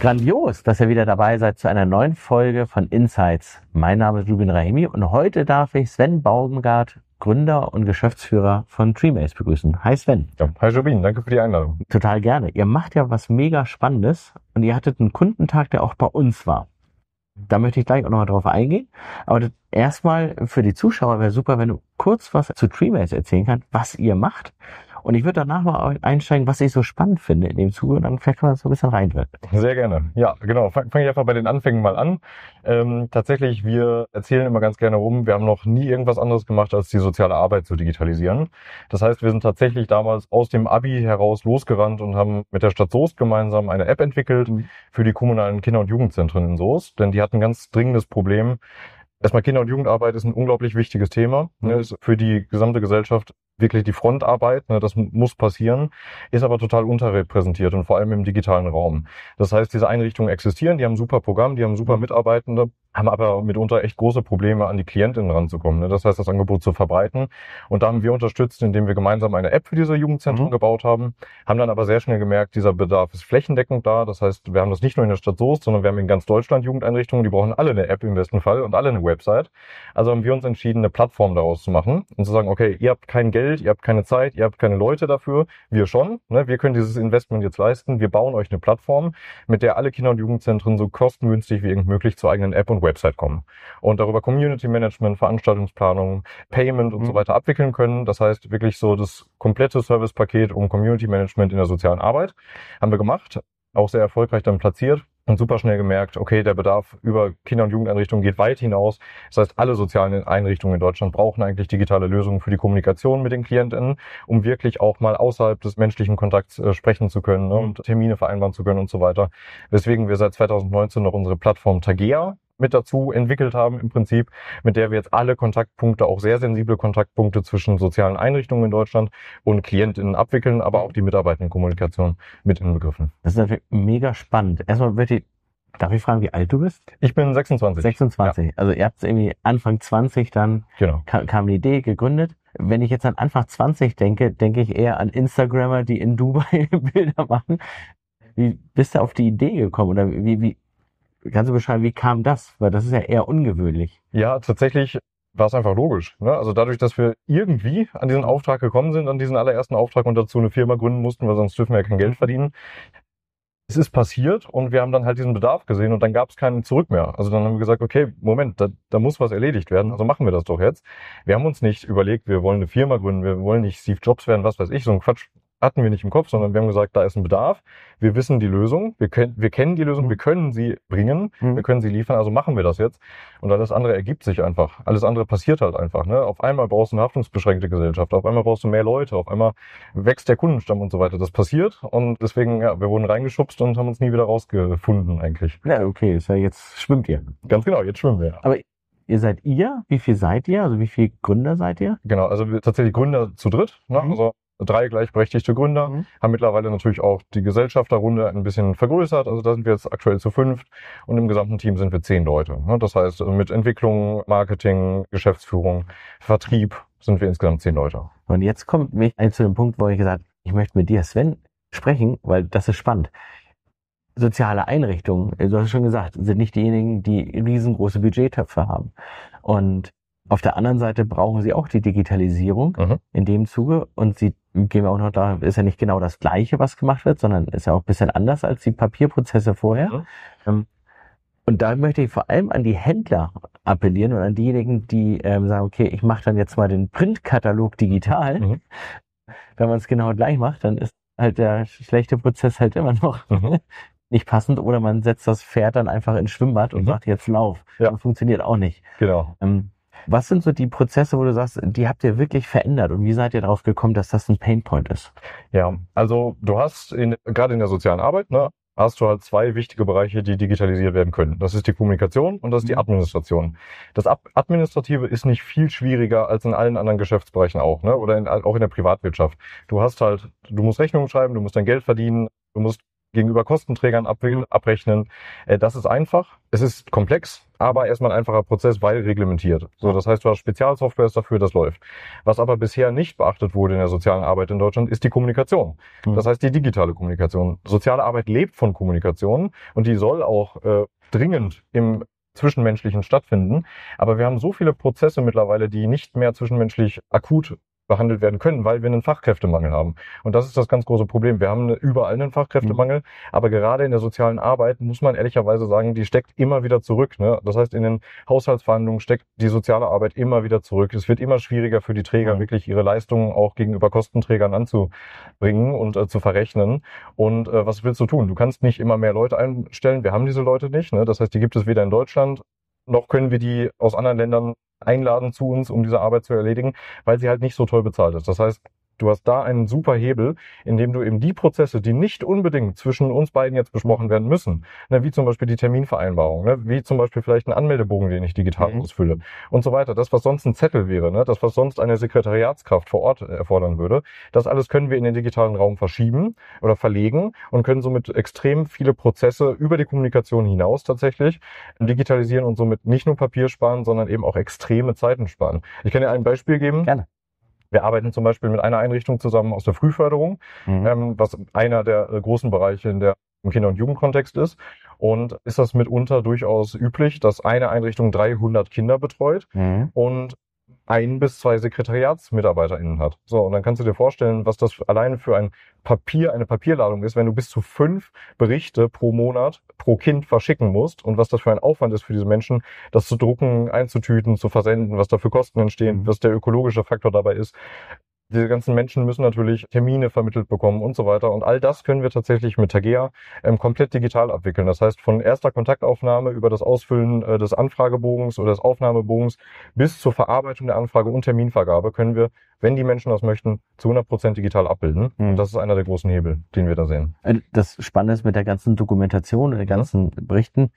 Grandios, dass ihr wieder dabei seid zu einer neuen Folge von Insights. Mein Name ist Rubin Rahimi und heute darf ich Sven Baumgart, Gründer und Geschäftsführer von Dreamace begrüßen. Hi Sven. Ja, hi Rubin, danke für die Einladung. Total gerne. Ihr macht ja was mega Spannendes und ihr hattet einen Kundentag, der auch bei uns war. Da möchte ich gleich auch nochmal drauf eingehen. Aber erstmal für die Zuschauer wäre super, wenn du kurz was zu Dreamace erzählen kannst, was ihr macht und ich würde danach mal einsteigen, was ich so spannend finde in dem Zuge und dann vielleicht man so ein bisschen reinwirken. Sehr gerne. Ja, genau. Fange fang ich einfach bei den Anfängen mal an. Ähm, tatsächlich, wir erzählen immer ganz gerne rum, wir haben noch nie irgendwas anderes gemacht, als die soziale Arbeit zu digitalisieren. Das heißt, wir sind tatsächlich damals aus dem Abi heraus losgerannt und haben mit der Stadt Soest gemeinsam eine App entwickelt mhm. für die kommunalen Kinder- und Jugendzentren in Soest. Denn die hatten ein ganz dringendes Problem. Erstmal Kinder- und Jugendarbeit ist ein unglaublich wichtiges Thema. Ne, mhm. ist für die gesamte Gesellschaft wirklich die Frontarbeit, ne, das muss passieren, ist aber total unterrepräsentiert und vor allem im digitalen Raum. Das heißt, diese Einrichtungen existieren, die haben ein super Programm, die haben super mhm. Mitarbeitende, haben aber mitunter echt große Probleme, an die Klientinnen ranzukommen. Ne? Das heißt, das Angebot zu verbreiten. Und da haben wir unterstützt, indem wir gemeinsam eine App für diese Jugendzentren mhm. gebaut haben, haben dann aber sehr schnell gemerkt, dieser Bedarf ist flächendeckend da. Das heißt, wir haben das nicht nur in der Stadt Soest, sondern wir haben in ganz Deutschland Jugendeinrichtungen, die brauchen alle eine App im besten Fall und alle eine Website. Also haben wir uns entschieden, eine Plattform daraus zu machen und zu sagen, okay, ihr habt kein Geld, ihr habt keine Zeit, ihr habt keine Leute dafür, wir schon. Ne? Wir können dieses Investment jetzt leisten. Wir bauen euch eine Plattform, mit der alle Kinder- und Jugendzentren so kostengünstig wie irgend möglich zur eigenen App und Website kommen und darüber Community Management, Veranstaltungsplanung, Payment und mhm. so weiter abwickeln können. Das heißt wirklich so das komplette Servicepaket um Community Management in der sozialen Arbeit haben wir gemacht, auch sehr erfolgreich dann platziert und super schnell gemerkt, okay, der Bedarf über Kinder- und Jugendeinrichtungen geht weit hinaus. Das heißt, alle sozialen Einrichtungen in Deutschland brauchen eigentlich digitale Lösungen für die Kommunikation mit den KlientInnen, um wirklich auch mal außerhalb des menschlichen Kontakts äh, sprechen zu können ne, und Termine vereinbaren zu können und so weiter. Weswegen wir seit 2019 noch unsere Plattform Tagea mit dazu entwickelt haben im Prinzip, mit der wir jetzt alle Kontaktpunkte, auch sehr sensible Kontaktpunkte zwischen sozialen Einrichtungen in Deutschland und KlientInnen abwickeln, aber auch die Mitarbeitendenkommunikation mit inbegriffen. Das ist natürlich mega spannend. Erstmal wird die Darf ich fragen, wie alt du bist? Ich bin 26. 26. Ja. Also ihr habt irgendwie Anfang 20 dann genau. kam, kam die Idee gegründet. Wenn ich jetzt an Anfang 20 denke, denke ich eher an Instagrammer, die in Dubai Bilder machen. Wie bist du auf die Idee gekommen oder wie, wie, Kannst du beschreiben, wie kam das? Weil das ist ja eher ungewöhnlich. Ja, tatsächlich war es einfach logisch. Ne? Also dadurch, dass wir irgendwie an diesen Auftrag gekommen sind, an diesen allerersten Auftrag und dazu eine Firma gründen mussten, weil sonst dürfen wir ja kein Geld verdienen. Es ist passiert und wir haben dann halt diesen Bedarf gesehen und dann gab es keinen Zurück mehr. Also dann haben wir gesagt, okay, Moment, da, da muss was erledigt werden, also machen wir das doch jetzt. Wir haben uns nicht überlegt, wir wollen eine Firma gründen, wir wollen nicht Steve Jobs werden, was weiß ich, so ein Quatsch hatten wir nicht im Kopf, sondern wir haben gesagt, da ist ein Bedarf. Wir wissen die Lösung, wir, können, wir kennen die Lösung, mhm. wir können sie bringen, mhm. wir können sie liefern, also machen wir das jetzt. Und alles andere ergibt sich einfach. Alles andere passiert halt einfach. Ne? Auf einmal brauchst du eine haftungsbeschränkte Gesellschaft, auf einmal brauchst du mehr Leute, auf einmal wächst der Kundenstamm und so weiter. Das passiert und deswegen, ja, wir wurden reingeschubst und haben uns nie wieder rausgefunden eigentlich. Ja, okay, ist ja jetzt schwimmt ihr. Ganz genau, jetzt schwimmen wir. Aber Ihr seid ihr? Wie viel seid ihr? Also wie viele Gründer seid ihr? Genau, also wir tatsächlich Gründer zu dritt. Ne? Mhm. Also drei gleichberechtigte Gründer, mhm. haben mittlerweile natürlich auch die Gesellschafterrunde ein bisschen vergrößert. Also da sind wir jetzt aktuell zu fünft und im gesamten Team sind wir zehn Leute. Das heißt, mit Entwicklung, Marketing, Geschäftsführung, Vertrieb sind wir insgesamt zehn Leute. Und jetzt kommt mich zu dem Punkt, wo ich gesagt ich möchte mit dir, Sven, sprechen, weil das ist spannend. Soziale Einrichtungen, du hast schon gesagt, sind nicht diejenigen, die riesengroße Budgettöpfe haben. Und auf der anderen Seite brauchen sie auch die Digitalisierung mhm. in dem Zuge und sie gehen wir auch noch da, ist ja nicht genau das Gleiche, was gemacht wird, sondern ist ja auch ein bisschen anders als die Papierprozesse vorher. Mhm. Ähm, und da möchte ich vor allem an die Händler appellieren und an diejenigen, die ähm, sagen, okay, ich mache dann jetzt mal den Printkatalog digital. Mhm. Wenn man es genau gleich macht, dann ist halt der schlechte Prozess halt immer noch mhm. nicht passend oder man setzt das Pferd dann einfach ins Schwimmbad und mhm. sagt jetzt Lauf. Ja. Das funktioniert auch nicht. Genau. Ähm, was sind so die Prozesse, wo du sagst, die habt ihr wirklich verändert und wie seid ihr darauf gekommen, dass das ein Painpoint ist? Ja, also du hast in, gerade in der sozialen Arbeit, ne, hast du halt zwei wichtige Bereiche, die digitalisiert werden können. Das ist die Kommunikation und das ist die mhm. Administration. Das Administrative ist nicht viel schwieriger als in allen anderen Geschäftsbereichen auch, ne? Oder in, auch in der Privatwirtschaft. Du hast halt, du musst Rechnungen schreiben, du musst dein Geld verdienen, du musst gegenüber Kostenträgern abrechnen. Äh, das ist einfach. Es ist komplex, aber erstmal ein einfacher Prozess, weil reglementiert. So, das heißt, du hast Spezialsoftwares dafür, das läuft. Was aber bisher nicht beachtet wurde in der sozialen Arbeit in Deutschland, ist die Kommunikation. Mhm. Das heißt, die digitale Kommunikation. Soziale Arbeit lebt von Kommunikation und die soll auch äh, dringend im Zwischenmenschlichen stattfinden. Aber wir haben so viele Prozesse mittlerweile, die nicht mehr zwischenmenschlich akut behandelt werden können, weil wir einen Fachkräftemangel haben. Und das ist das ganz große Problem. Wir haben überall einen Fachkräftemangel, mhm. aber gerade in der sozialen Arbeit muss man ehrlicherweise sagen, die steckt immer wieder zurück. Ne? Das heißt, in den Haushaltsverhandlungen steckt die soziale Arbeit immer wieder zurück. Es wird immer schwieriger für die Träger, wirklich ihre Leistungen auch gegenüber Kostenträgern anzubringen und äh, zu verrechnen. Und äh, was willst du tun? Du kannst nicht immer mehr Leute einstellen. Wir haben diese Leute nicht. Ne? Das heißt, die gibt es weder in Deutschland noch können wir die aus anderen Ländern einladen zu uns, um diese Arbeit zu erledigen, weil sie halt nicht so toll bezahlt ist. Das heißt, Du hast da einen super Hebel, in dem du eben die Prozesse, die nicht unbedingt zwischen uns beiden jetzt besprochen werden müssen, ne, wie zum Beispiel die Terminvereinbarung, ne, wie zum Beispiel vielleicht ein Anmeldebogen, den ich digital mhm. ausfülle und so weiter. Das, was sonst ein Zettel wäre, ne, das, was sonst eine Sekretariatskraft vor Ort erfordern würde, das alles können wir in den digitalen Raum verschieben oder verlegen und können somit extrem viele Prozesse über die Kommunikation hinaus tatsächlich digitalisieren und somit nicht nur Papier sparen, sondern eben auch extreme Zeiten sparen. Ich kann dir ein Beispiel geben. Gerne. Wir arbeiten zum Beispiel mit einer Einrichtung zusammen aus der Frühförderung, mhm. ähm, was einer der äh, großen Bereiche in der im Kinder- und Jugendkontext ist. Und ist das mitunter durchaus üblich, dass eine Einrichtung 300 Kinder betreut mhm. und ein bis zwei SekretariatsmitarbeiterInnen hat. So, und dann kannst du dir vorstellen, was das alleine für ein Papier, eine Papierladung ist, wenn du bis zu fünf Berichte pro Monat pro Kind verschicken musst und was das für ein Aufwand ist für diese Menschen, das zu drucken, einzutüten, zu versenden, was da für Kosten entstehen, mhm. was der ökologische Faktor dabei ist diese ganzen Menschen müssen natürlich Termine vermittelt bekommen und so weiter. Und all das können wir tatsächlich mit Tagea ähm, komplett digital abwickeln. Das heißt, von erster Kontaktaufnahme über das Ausfüllen äh, des Anfragebogens oder des Aufnahmebogens bis zur Verarbeitung der Anfrage und Terminvergabe können wir, wenn die Menschen das möchten, zu 100 Prozent digital abbilden. Mhm. Und das ist einer der großen Hebel, den wir da sehen. Äh, das Spannende ist mit der ganzen Dokumentation und den ganzen mhm. Berichten.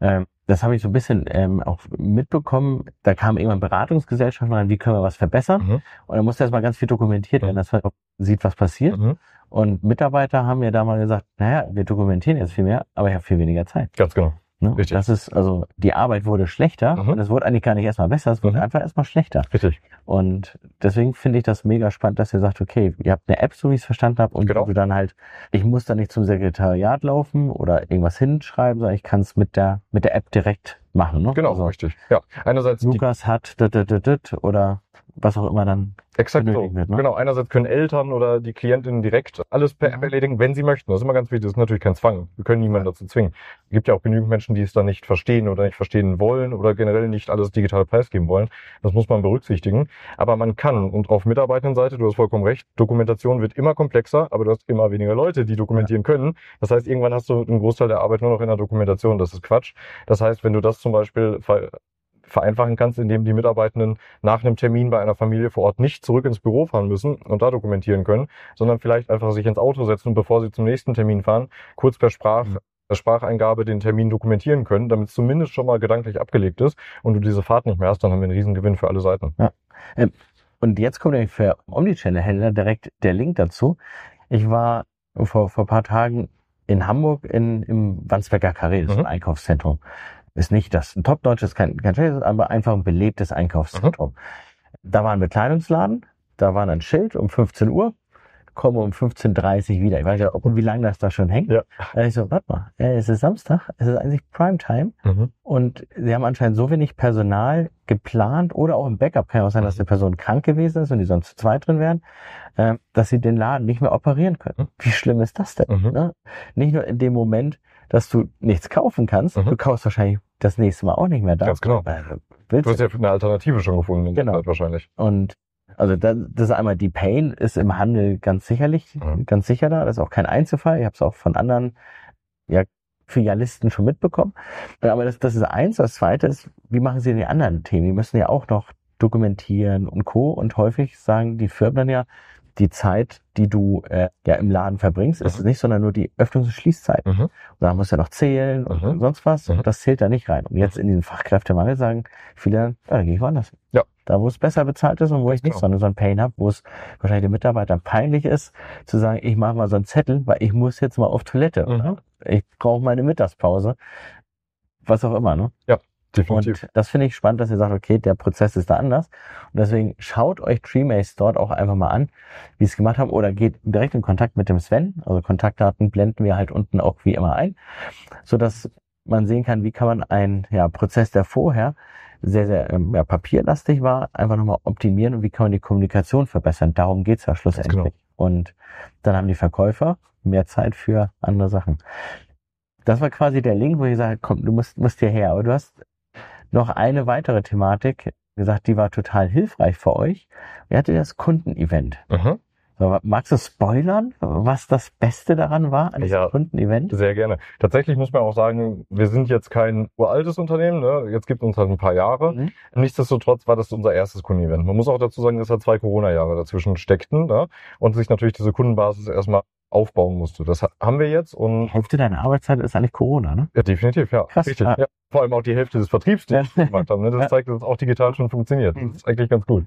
Ähm, das habe ich so ein bisschen ähm, auch mitbekommen. Da kam irgendwann Beratungsgesellschaften rein, wie können wir was verbessern? Mhm. Und dann musste erstmal ganz viel dokumentiert werden, mhm. dass man sieht, was passiert. Mhm. Und Mitarbeiter haben mir da mal gesagt, naja, wir dokumentieren jetzt viel mehr, aber ich habe viel weniger Zeit. Ganz genau. Ne? Richtig. Das ist, also die Arbeit wurde schlechter mhm. und es wurde eigentlich gar nicht erstmal besser, es wurde mhm. einfach erstmal schlechter. Richtig. Und deswegen finde ich das mega spannend, dass ihr sagt, okay, ihr habt eine App, so wie ich es verstanden habe, und genau. du dann halt, ich muss da nicht zum Sekretariat laufen oder irgendwas hinschreiben, sondern ich kann es mit der mit der App direkt machen. Ne? Genau, also, richtig. Ja, einerseits Lukas hat dit, dit, dit, oder was auch immer dann Exakt so. Wird, ne? Genau. Einerseits können Eltern oder die Klientinnen direkt alles per App mhm. erledigen, wenn sie möchten. Das ist immer ganz wichtig. Das ist natürlich kein Zwang. Wir können niemanden dazu zwingen. Es gibt ja auch genügend Menschen, die es dann nicht verstehen oder nicht verstehen wollen oder generell nicht alles digital preisgeben wollen. Das muss man berücksichtigen. Aber man kann. Und auf Mitarbeitendenseite, du hast vollkommen recht, Dokumentation wird immer komplexer, aber du hast immer weniger Leute, die dokumentieren können. Das heißt, irgendwann hast du einen Großteil der Arbeit nur noch in der Dokumentation. Das ist Quatsch. Das heißt, wenn du das zum Beispiel vereinfachen kannst, indem die Mitarbeitenden nach einem Termin bei einer Familie vor Ort nicht zurück ins Büro fahren müssen und da dokumentieren können, sondern vielleicht einfach sich ins Auto setzen und bevor sie zum nächsten Termin fahren, kurz per Sprach mhm. Spracheingabe den Termin dokumentieren können, damit es zumindest schon mal gedanklich abgelegt ist und du diese Fahrt nicht mehr hast, dann haben wir einen Riesengewinn für alle Seiten. Ja. Ähm, und jetzt kommt nämlich für Omnichannel-Händler direkt der Link dazu. Ich war vor, vor paar Tagen in Hamburg in, im Wandsbecker Carré, das ist ein mhm. Einkaufszentrum ist nicht das ein top deutsches, kein, kein schlechtes, aber einfach ein belebtes Einkaufszentrum. Mhm. Da war ein Bekleidungsladen, da war ein Schild um 15 Uhr, komme um 15.30 Uhr wieder. Ich weiß ja, ob und wie lange das da schon hängt. Ja. Da ich so, warte mal, es ist Samstag, es ist eigentlich Primetime mhm. und sie haben anscheinend so wenig Personal geplant oder auch im Backup, kann ja auch sein, dass die Person krank gewesen ist und die sonst zu zweit drin wären, äh, dass sie den Laden nicht mehr operieren können. Mhm. Wie schlimm ist das denn? Mhm. Ne? Nicht nur in dem Moment, dass du nichts kaufen kannst, mhm. du kaufst wahrscheinlich das nächste Mal auch nicht mehr da. Ganz genau. Willst du hast ja eine Alternative schon gefunden in genau. wahrscheinlich. Und also das, das ist einmal die Pain ist im Handel ganz sicherlich, mhm. ganz sicher da. Das ist auch kein Einzelfall. Ich habe es auch von anderen ja, Filialisten schon mitbekommen. Aber das, das ist eins. Das zweite ist, wie machen sie die anderen Themen? Die müssen ja auch noch dokumentieren und Co. Und häufig sagen die Firmen dann ja, die Zeit, die du äh, ja im Laden verbringst, ist Mhm. es nicht, sondern nur die Öffnungs- und Schließzeit. Mhm. Und da musst du ja noch zählen und Mhm. sonst was. Mhm. Das zählt da nicht rein. Und jetzt in diesen Fachkräftemangel sagen viele, ja, da gehe ich woanders hin. Ja. Da, wo es besser bezahlt ist und wo ich nicht genau. so, ein Pain habe, wo es wahrscheinlich den Mitarbeitern peinlich ist, zu sagen, ich mache mal so einen Zettel, weil ich muss jetzt mal auf Toilette. Mhm. Ich brauche meine Mittagspause. Was auch immer, ne? Definitiv. Und das finde ich spannend, dass ihr sagt, okay, der Prozess ist da anders. Und deswegen schaut euch Treemace dort auch einfach mal an, wie es gemacht haben, oder geht direkt in Kontakt mit dem Sven. Also Kontaktdaten blenden wir halt unten auch wie immer ein, so dass man sehen kann, wie kann man einen ja, Prozess, der vorher sehr, sehr ähm, ja, papierlastig war, einfach nochmal optimieren und wie kann man die Kommunikation verbessern. Darum geht's ja schlussendlich. genau. Und dann haben die Verkäufer mehr Zeit für andere Sachen. Das war quasi der Link, wo ich gesagt habe, komm, du musst, musst hierher. Aber du hast noch eine weitere Thematik gesagt, die war total hilfreich für euch. Ihr hattet das Kundenevent. Mhm. So, magst du spoilern, was das Beste daran war an diesem Ja. Kundenevent? Sehr gerne. Tatsächlich muss man auch sagen, wir sind jetzt kein uraltes Unternehmen, ne? jetzt gibt es uns halt ein paar Jahre. Mhm. Nichtsdestotrotz war das unser erstes Kundenevent. Man muss auch dazu sagen, dass da zwei Corona-Jahre dazwischen steckten ne? und sich natürlich diese Kundenbasis erstmal aufbauen musste. Das ha- haben wir jetzt und Die Hälfte deiner Arbeitszeit ist eigentlich Corona, ne? ja, definitiv, ja. Krass, Richtig. ja. Ja. Vor allem auch die Hälfte des Vertriebs, die Ja. wir gemacht haben. Ne? Das Ja. zeigt, dass es auch digital schon funktioniert. Mhm. Das ist eigentlich ganz gut.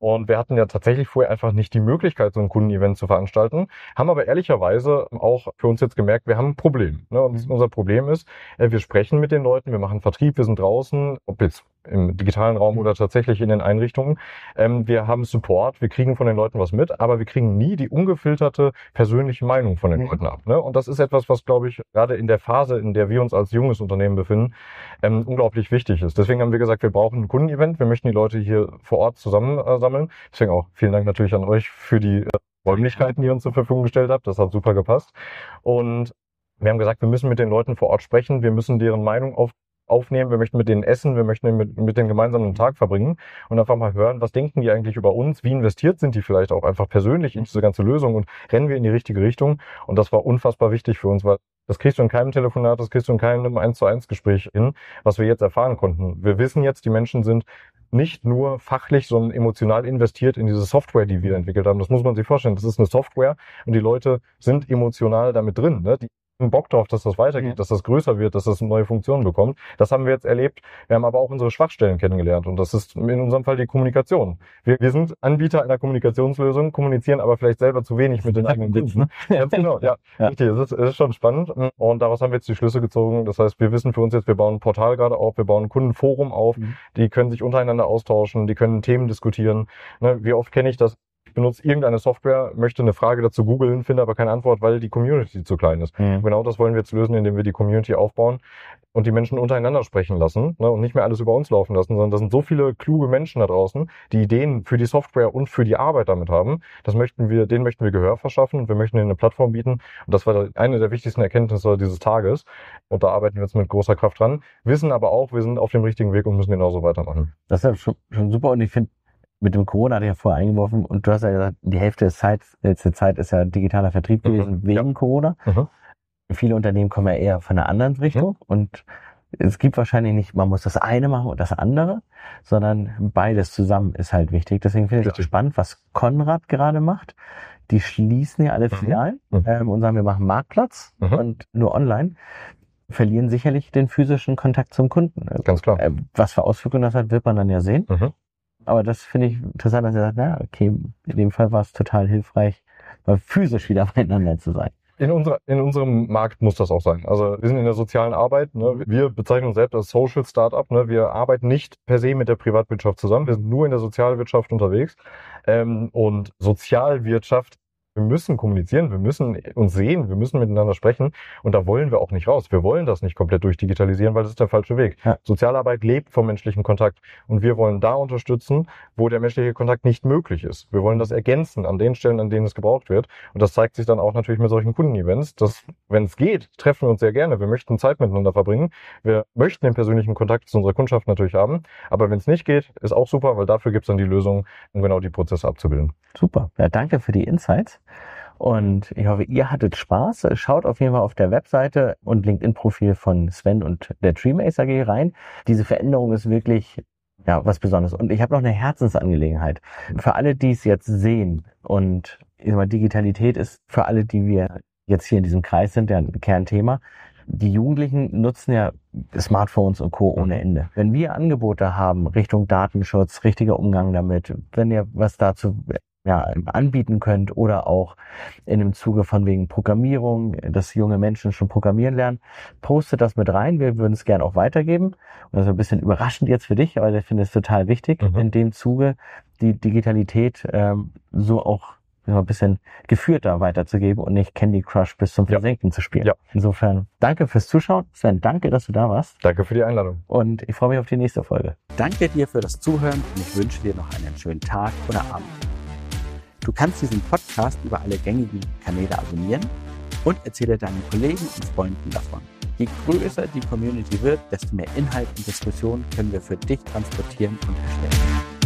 Und wir hatten ja tatsächlich vorher einfach nicht die Möglichkeit, so ein Kundenevent zu veranstalten, haben aber ehrlicherweise auch für uns jetzt gemerkt, wir haben ein Problem. Ne? Und Mhm. unser Problem ist, äh, wir sprechen mit den Leuten, wir machen Vertrieb, wir sind draußen, ob jetzt im digitalen Raum Mhm. oder tatsächlich in den Einrichtungen. Ähm, wir haben Support, wir kriegen von den Leuten was mit, aber wir kriegen nie die ungefilterte persönliche Meinung von den Mhm. Leuten ab. Ne? Und das ist etwas, was, glaube ich, gerade in der Phase, in der wir uns als junges Unternehmen befinden, ähm, unglaublich wichtig ist. Deswegen haben wir gesagt, wir brauchen ein Kundenevent, wir möchten die Leute hier vor Ort zusammensammeln. Äh, sammeln. Deswegen auch vielen Dank natürlich an euch für die äh, Räumlichkeiten, die ihr uns zur Verfügung gestellt habt. Das hat super gepasst. Und wir haben gesagt, wir müssen mit den Leuten vor Ort sprechen, wir müssen deren Meinung auf, aufnehmen, wir möchten mit denen essen, wir möchten mit, mit denen gemeinsam einen Tag verbringen und einfach mal hören, was denken die eigentlich über uns, wie investiert sind die vielleicht auch einfach persönlich in diese ganze Lösung und rennen wir in die richtige Richtung. Und das war unfassbar wichtig für uns, weil das kriegst du in keinem Telefonat, das kriegst du in keinem 1 zu 1 Gespräch hin, was wir jetzt erfahren konnten. Wir wissen jetzt, die Menschen sind nicht nur fachlich, sondern emotional investiert in diese Software, die wir entwickelt haben. Das muss man sich vorstellen. Das ist eine Software und die Leute sind emotional damit drin. Ne? Die Bock drauf, dass das weitergeht, Ja. dass das größer wird, dass das neue Funktionen bekommt. Das haben wir jetzt erlebt. Wir haben aber auch unsere Schwachstellen kennengelernt und das ist in unserem Fall die Kommunikation. Wir, wir sind Anbieter einer Kommunikationslösung, kommunizieren aber vielleicht selber zu wenig mit den eigenen Witz, Kunden. Ganz genau, ja. Ja. Richtig, es ist, es ist schon spannend. Und daraus haben wir jetzt die Schlüsse gezogen. Das heißt, wir wissen für uns jetzt, wir bauen ein Portal gerade auf, wir bauen ein Kundenforum auf, Mhm. die können sich untereinander austauschen, die können Themen diskutieren. Ne, wie oft kenne ich das? Ich benutze irgendeine Software, möchte eine Frage dazu googeln, finde aber keine Antwort, weil die Community zu klein ist. Mhm. Genau das wollen wir jetzt lösen, indem wir die Community aufbauen und die Menschen untereinander sprechen lassen ne, und nicht mehr alles über uns laufen lassen, sondern das sind so viele kluge Menschen da draußen, die Ideen für die Software und für die Arbeit damit haben. Das möchten wir, denen möchten wir Gehör verschaffen und wir möchten ihnen eine Plattform bieten. Und das war eine der wichtigsten Erkenntnisse dieses Tages. Und da arbeiten wir jetzt mit großer Kraft dran, wissen aber auch, wir sind auf dem richtigen Weg und müssen genauso weitermachen. Das ist ja schon, schon super und ich finde, mit dem Corona hatte ich ja vorher eingeworfen und du hast ja gesagt, die Hälfte des Zeit, letzte Zeit ist ja digitaler Vertrieb Mhm, gewesen wegen Corona. Mhm. Viele Unternehmen kommen ja eher von einer anderen Richtung und es gibt wahrscheinlich nicht, man muss das eine machen und das andere, sondern beides zusammen ist halt wichtig. Deswegen finde ich es spannend, was Konrad gerade macht. Die schließen ja alle Mhm. Filialen Mhm. ähm, und sagen, wir machen Marktplatz Mhm. und nur online. Verlieren sicherlich den physischen Kontakt zum Kunden. Ganz klar. Äh, was für Auswirkungen das hat, wird man dann ja sehen. Mhm. Aber das finde ich interessant, dass er sagt, na, okay, in dem Fall war es total hilfreich, mal physisch wieder beieinander zu sein. In, unserer, in unserem Markt muss das auch sein. Also wir sind in der sozialen Arbeit. Ne? Wir bezeichnen uns selbst als Social Startup. Ne? Wir arbeiten nicht per se mit der Privatwirtschaft zusammen. Wir sind nur in der Sozialwirtschaft unterwegs. Ähm, und Sozialwirtschaft, wir müssen kommunizieren, wir müssen uns sehen, wir müssen miteinander sprechen. Und da wollen wir auch nicht raus. Wir wollen das nicht komplett durchdigitalisieren, weil das ist der falsche Weg. Ja. Sozialarbeit lebt vom menschlichen Kontakt. Und wir wollen da unterstützen, wo der menschliche Kontakt nicht möglich ist. Wir wollen das ergänzen an den Stellen, an denen es gebraucht wird. Und das zeigt sich dann auch natürlich mit solchen Kundenevents, dass, wenn es geht, treffen wir uns sehr gerne. Wir möchten Zeit miteinander verbringen. Wir möchten den persönlichen Kontakt zu unserer Kundschaft natürlich haben. Aber wenn es nicht geht, ist auch super, weil dafür gibt es dann die Lösung, um genau die Prozesse abzubilden. Super. Ja, danke für die Insights. Und ich hoffe, ihr hattet Spaß. Schaut auf jeden Fall auf der Webseite und LinkedIn-Profil von Sven und der Treemace AG rein. Diese Veränderung ist wirklich ja was Besonderes. Und ich habe noch eine Herzensangelegenheit für alle, die es jetzt sehen. Und ich sag mal, Digitalität ist für alle, die wir jetzt hier in diesem Kreis sind, der Kernthema. Die Jugendlichen nutzen ja Smartphones und Co. ohne Ende. Wenn wir Angebote haben Richtung Datenschutz, richtiger Umgang damit, wenn ihr was dazu ja, anbieten könnt oder auch in dem Zuge von wegen Programmierung, dass junge Menschen schon programmieren lernen, postet das mit rein. Wir würden es gerne auch weitergeben. Und das ist ein bisschen überraschend jetzt für dich, aber ich finde es total wichtig, mhm. in dem Zuge die Digitalität ähm, so auch ein bisschen geführter weiterzugeben und nicht Candy Crush bis zum Versenken ja. zu spielen. Ja. Insofern danke fürs Zuschauen. Sven, danke, dass du da warst. Danke für die Einladung. Und ich freue mich auf die nächste Folge. Danke dir für das Zuhören und ich wünsche dir noch einen schönen Tag oder Abend. Du kannst diesen Podcast über alle gängigen Kanäle abonnieren und erzähle deinen Kollegen und Freunden davon. Je größer die Community wird, desto mehr Inhalt und Diskussion können wir für dich transportieren und erstellen.